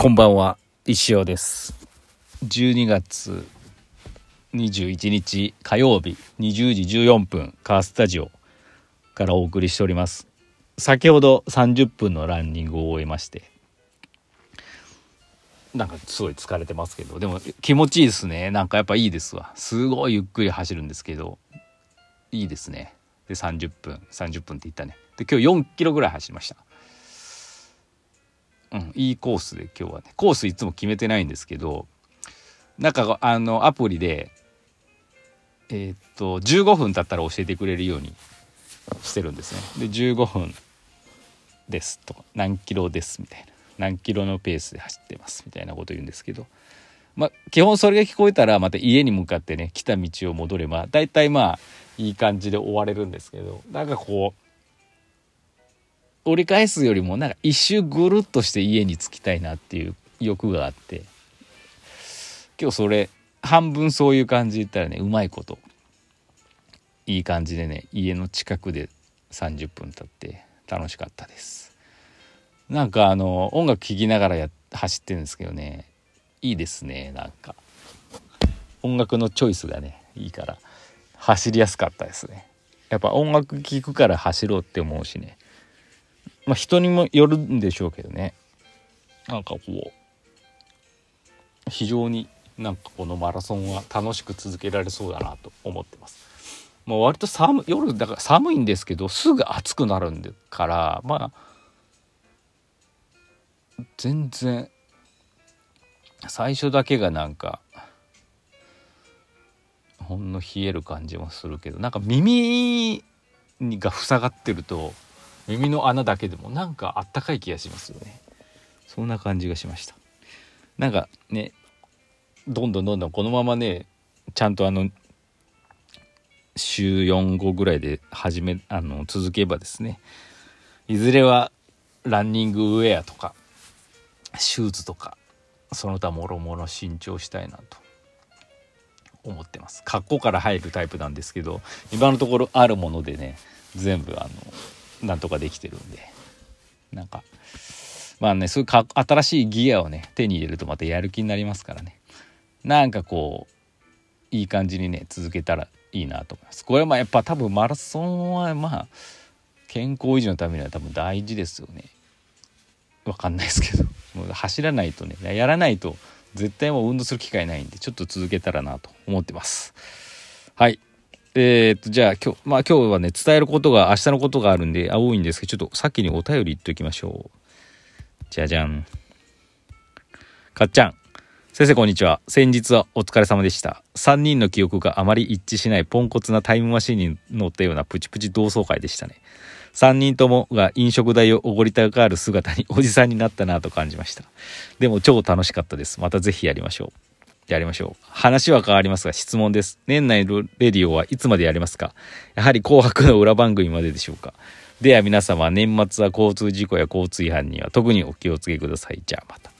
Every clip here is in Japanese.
こんばんは石尾です。12月21日火曜日20時14分カースタジオからお送りしております。先ほど30分のランニングを終えまして。なんかすごい疲れてますけどでも気持ちいいですね。なんかやっぱいいですわ。すごいゆっくり走るんですけどいいですね。で30分30分って言ったね。で今日4キロぐらい走りました。うん、いいコースで今日はねコースいつも決めてないんですけどなんかあのアプリでえー、っと15分経ったら教えてくれるようにしてるんですね。で15分ですと何キロですみたいな何キロのペースで走ってますみたいなこと言うんですけどまあ基本それが聞こえたらまた家に向かってね来た道を戻れば大体まあいい感じで終われるんですけどなんかこう折り返すよりもなんか一周ぐるっとして家に着きたいなっていう欲があって。今日それ半分そういう感じで言ったらねうまいこと。いい感じでね家の近くで30分経って楽しかったです。なんかあの音楽聴きながらや走ってるんですけどねいいですねなんか。音楽のチョイスがねいいから走りやすかったですね。やっぱ音楽聴くから走ろうって思うしね。まあ人にもよるんでしょうけどねなんかこう非常になんかこのマラソンは楽しく続けられそうだなと思ってます。もう割と寒夜だから寒いんですけどすぐ暑くなるんでからまあ全然最初だけがなんかほんの冷える感じもするけどなんか耳が塞がってると耳の穴だけでもなんかあったかい気がしますよね。そんな感じがしました。なんかねどんどんどんどんこのままねちゃんとあの週4後ぐらいで始めあの続けばですねいずれはランニングウェアとかシューズとかその他もろもろ新調したいなと思ってます。格好から入るタイプなんですけど今のところあるものでね全部あのなんとかできてるんで。なんかまあねそういうか新しいギアをね手に入れるとまたやる気になりますからね。なんかこういい感じにね続けたらいいなと思います。これはまあやっぱ多分マラソンはまあ健康維持のためには多分大事ですよね。わかんないですけど。もう走らないとねやらないと絶対もう運動する機会ないんでちょっと続けたらなと思ってます。はい。えー、っと、じゃあ今日、まあ今日はね、伝えることが、明日のことがあるんで、多いんですけど、ちょっと先にお便り言っておきましょう。じゃじゃん。かっちゃん。先生こんにちは。先日はお疲れ様でした。3人の記憶があまり一致しないポンコツなタイムマシンに乗ったようなプチプチ同窓会でしたね。3人ともが飲食代をおごりたがる姿におじさんになったなと感じました。でも超楽しかったです。またぜひやりましょう。やりましょう。話は変わりますが質問です。年内のレディオはいつまでやりますか？やはり紅白の裏番組まででしょうか？では皆様、年末は交通事故や交通違反には特にお気をつけください。じゃあまた。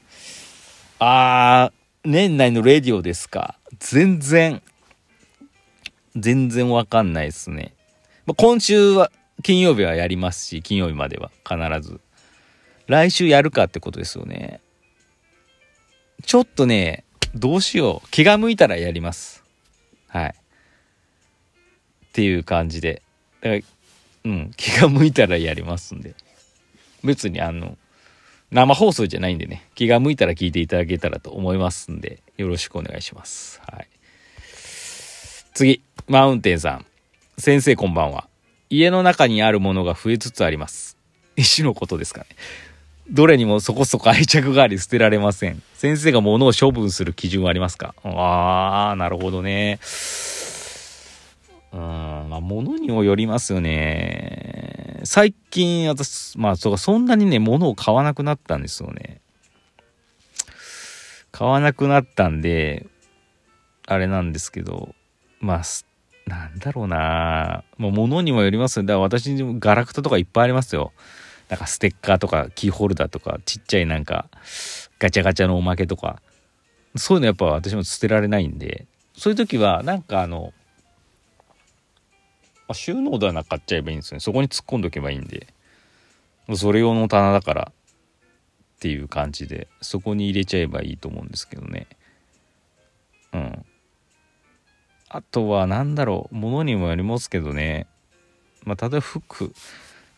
あー、年内のレディオですか？全然、全然わかんないですね。ま今週は、金曜日はやりますし、金曜日までは必ず。来週やるかってことですよね。ちょっとね、どうしよう。気が向いたらやります。はい。っていう感じで。だからうん、気が向いたらやりますんで。別にあの、生放送じゃないんでね、気が向いたら聞いていただけたらと思いますんで、よろしくお願いします。はい。次、マウンテンさん。先生こんばんは。家の中にあるものが増えつつあります。石のことですかね。どれにもそこそこ愛着があり捨てられません。先生が物を処分する基準はありますか？ああ、なるほどね。うん、まあ、物にもよりますよね。最近、私、まあ、そそんなにね、物を買わなくなったんですよね。買わなくなったんで、あれなんですけど、まあ、なんだろうなもう物にもよりますよ。だから私にもガラクタとかいっぱいありますよ。なんかステッカーとかキーホルダーとかちっちゃいなんかガチャガチャのおまけとか。そういうのやっぱ私も捨てられないんで。そういう時はなんかあの収納棚買っちゃえばいいんですよね。そこに突っ込んどけばいいんで。それ用の棚だから。っていう感じで。そこに入れちゃえばいいと思うんですけどね。うん。あとは何だろう。物にもよりますけどね。まあ例えば服。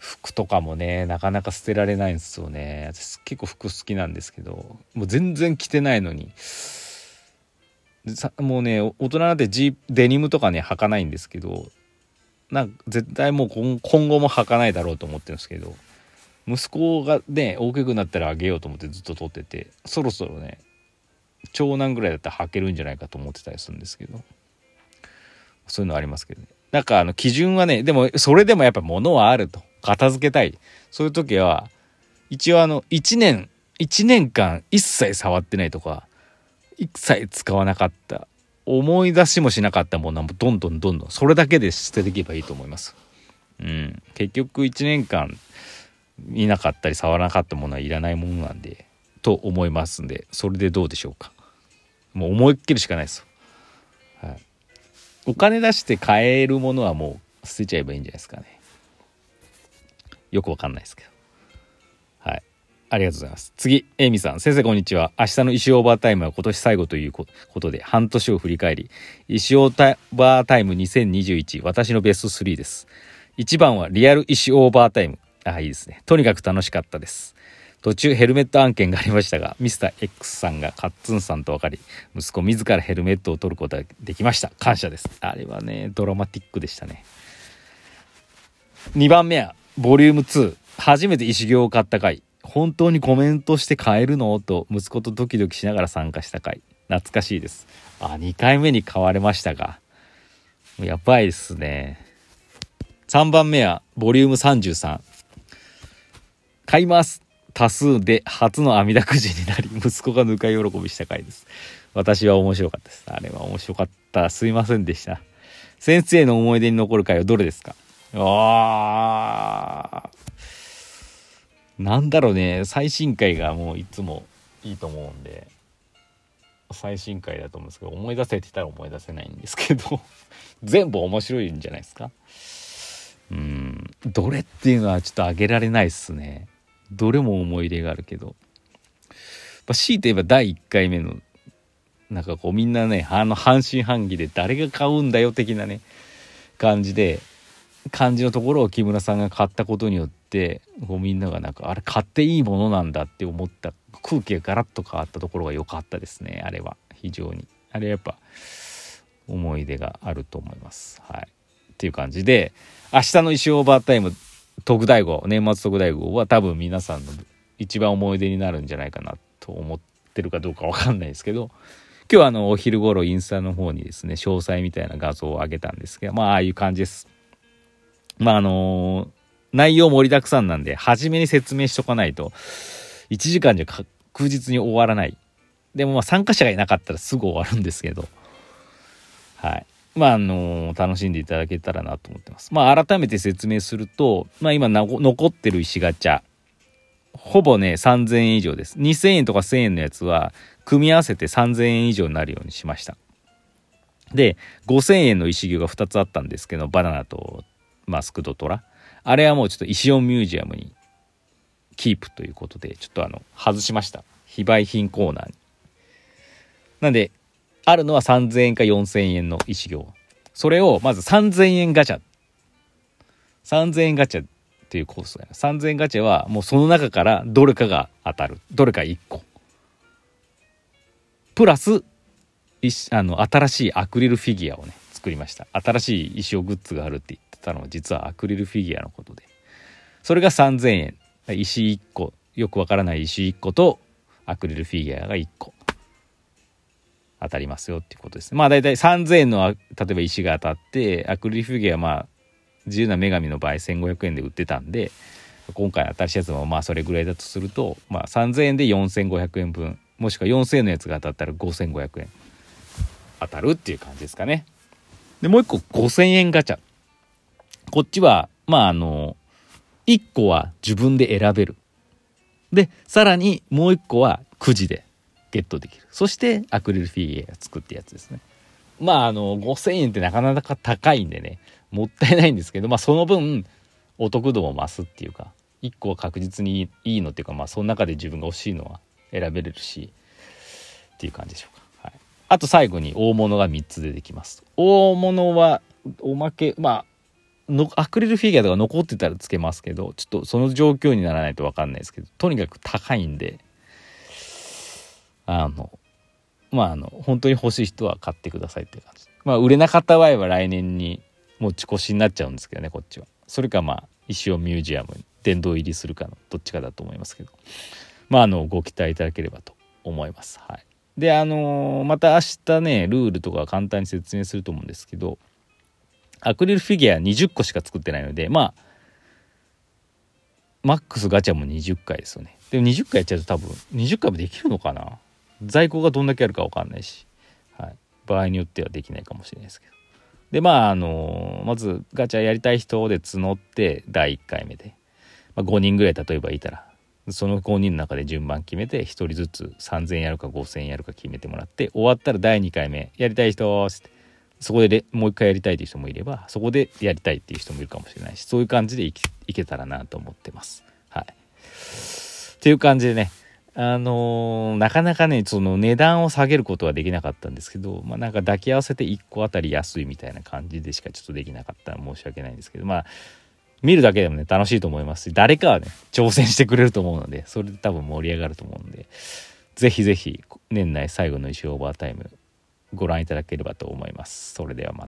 服とかもねなかなか捨てられないんですよね。私結構服好きなんですけどもう全然着てないのに。もうね大人なんてジデニムとかね履かないんですけどなんか絶対もう今後も履かないだろうと思ってるんですけど息子がね大きくなったらあげようと思ってずっと撮っててそろそろね長男ぐらいだったら履けるんじゃないかと思ってたりするんですけどそういうのありますけどね。なんかあの基準はねでもそれでもやっぱ物はあると。片付けたい。そういう時は一応あの1年1年間一切触ってないとか一切使わなかった。思い出しもしなかったものはもうどんどんどんどんそれだけで捨てていけばいいと思います。うん、結局1年間見なかったり触らなかったものはいらないものなんでと思いますんでそれでどうでしょうか。もう思いっきりしかないです、はい、お金出して買えるものはもう捨てちゃえばいいんじゃないですかね。よくわかんないですけど。はい。ありがとうございます。次エイミさん。先生こんにちは。明日の石オーバータイムは今年最後ということで半年を振り返り石オーバータイム2021私のベスト3です。1番はリアル石オーバータイム。あいいですね。とにかく楽しかったです。途中ヘルメット案件がありましたがミスター X さんがカッツンさんと分かり息子自らヘルメットを取ることができました。感謝です。あれはねドラマティックでしたね。2番目はボリューム2初めて石行を買った回。本当にコメントして買えるの？と息子とドキドキしながら参加した回。懐かしいです。あ2回目に買われましたが。やばいっすね。3番目はボリューム33買います。多数で初の網だくじになり息子がぬか喜びした回です。私は面白かったです。あれは面白かった。すいませんでした。先生の思い出に残る回はどれですか？ああなんだろうね。最新回がもういつもいいと思うんで。最新回だと思うんですけど思い出せって言ったら思い出せないんですけど。全部面白いんじゃないですか？うん。どれっていうのはちょっと挙げられないっすね。どれも思い入れがあるけど、まあ、強いて言えば第1回目のなんかこうみんなねあの半信半疑で誰が買うんだよ的なね感じで感じのところを木村さんが買ったことによってこうみんながなんかあれ買っていいものなんだって思った。空気がガラッと変わったところが良かったですねあれは。非常に。あれやっぱ思い出があると思います。はい。っていう感じで明日の石オーバータイム特大号年末特大号は多分皆さんの一番思い出になるんじゃないかなと思ってるかどうか分かんないですけど今日はあのお昼頃インスタの方にですね詳細みたいな画像を上げたんですけどまあああいう感じです。まああの、内容盛りだくさんなんで初めに説明しとかないと1時間じゃ確実に終わらないでもま参加者がいなかったらすぐ終わるんですけどはいまあ、あの楽しんでいただけたらなと思ってます。まあ、改めて説明すると、まあ、今残ってる石ガチャ、ほぼね、3000円以上です。2000円とか1000円のやつは、組み合わせて3000円以上になるようにしました。で、5000円の石牛が2つあったんですけど、バナナとマスクドトラ。あれはもうちょっと石音ミュージアムにキープということで、ちょっとあの、外しました。非売品コーナーに。なんで、あるのは3000円か4000円の石行それをまず3000円ガチャ3000円ガチャっていうコースだよ3000円ガチャはもうその中からどれかが当たるどれか1個プラスあの新しいアクリルフィギュアをね作りました新しい石尾グッズがあるって言ってたのは実はアクリルフィギュアのことでそれが3000円石1個よくわからない石1個とアクリルフィギュアが1個当たりますよっていうことです。まあ大体3000円の例えば石が当たってアクリルフィギュアまあ自由な女神の場合1500円で売ってたんで今回新しいやつもまあそれぐらいだとすると、まあ、3000円で4500円分もしくは4000円のやつが当たったら5500円当たるっていう感じですかね。でもう一個5000円ガチャ。こっちはまああの1個は自分で選べる。でさらにもう1個はくじでゲットできる。そしてアクリルフィギュア作ってやつですね。まああの5000円ってなかなか高いんでね。もったいないんですけどまあその分お得度も増すっていうか1個は確実にいいのっていうかまあその中で自分が欲しいのは選べれるしっていう感じでしょうか、はい、あと最後に大物が3つ出てきます。大物はおまけまあのアクリルフィギュアとか残ってたらつけますけどちょっとその状況にならないと分かんないですけどとにかく高いんであのまああの本当に欲しい人は買ってくださいっていう感じ。まあ売れなかった場合は来年に持ち越しになっちゃうんですけどねこっちは。それかまあ石尾ミュージアムに殿堂入りするかのどっちかだと思いますけど。まああのご期待いただければと思います。はい。であのー、また明日ねルールとか簡単に説明すると思うんですけどアクリルフィギュア20個しか作ってないのでまあマックスガチャも20回ですよね。でも20回やっちゃうと多分20回もできるのかな？在庫がどんだけあるか分かんないし、はい、場合によってはできないかもしれないですけど。でまああのまずガチャやりたい人で募って第1回目で、まあ、5人ぐらい例えばいたらその5人の中で順番決めて1人ずつ3,000やるか5,000やるか決めてもらって終わったら第2回目やりたい人って。そこでもう一回やりたいという人もいればそこでやりたいっていう人もいるかもしれないしそういう感じでいけたらなと思ってます。はい、っていう感じでねあのー、なかなかねその値段を下げることはできなかったんですけど、まあ、なんか抱き合わせて1個あたり安いみたいな感じでしかちょっとできなかったら申し訳ないんですけどまあ見るだけでもね楽しいと思いますし誰かはね挑戦してくれると思うのでそれで多分盛り上がると思うんで是非是非年内最後の石オーバータイムご覧いただければと思います。それではまた。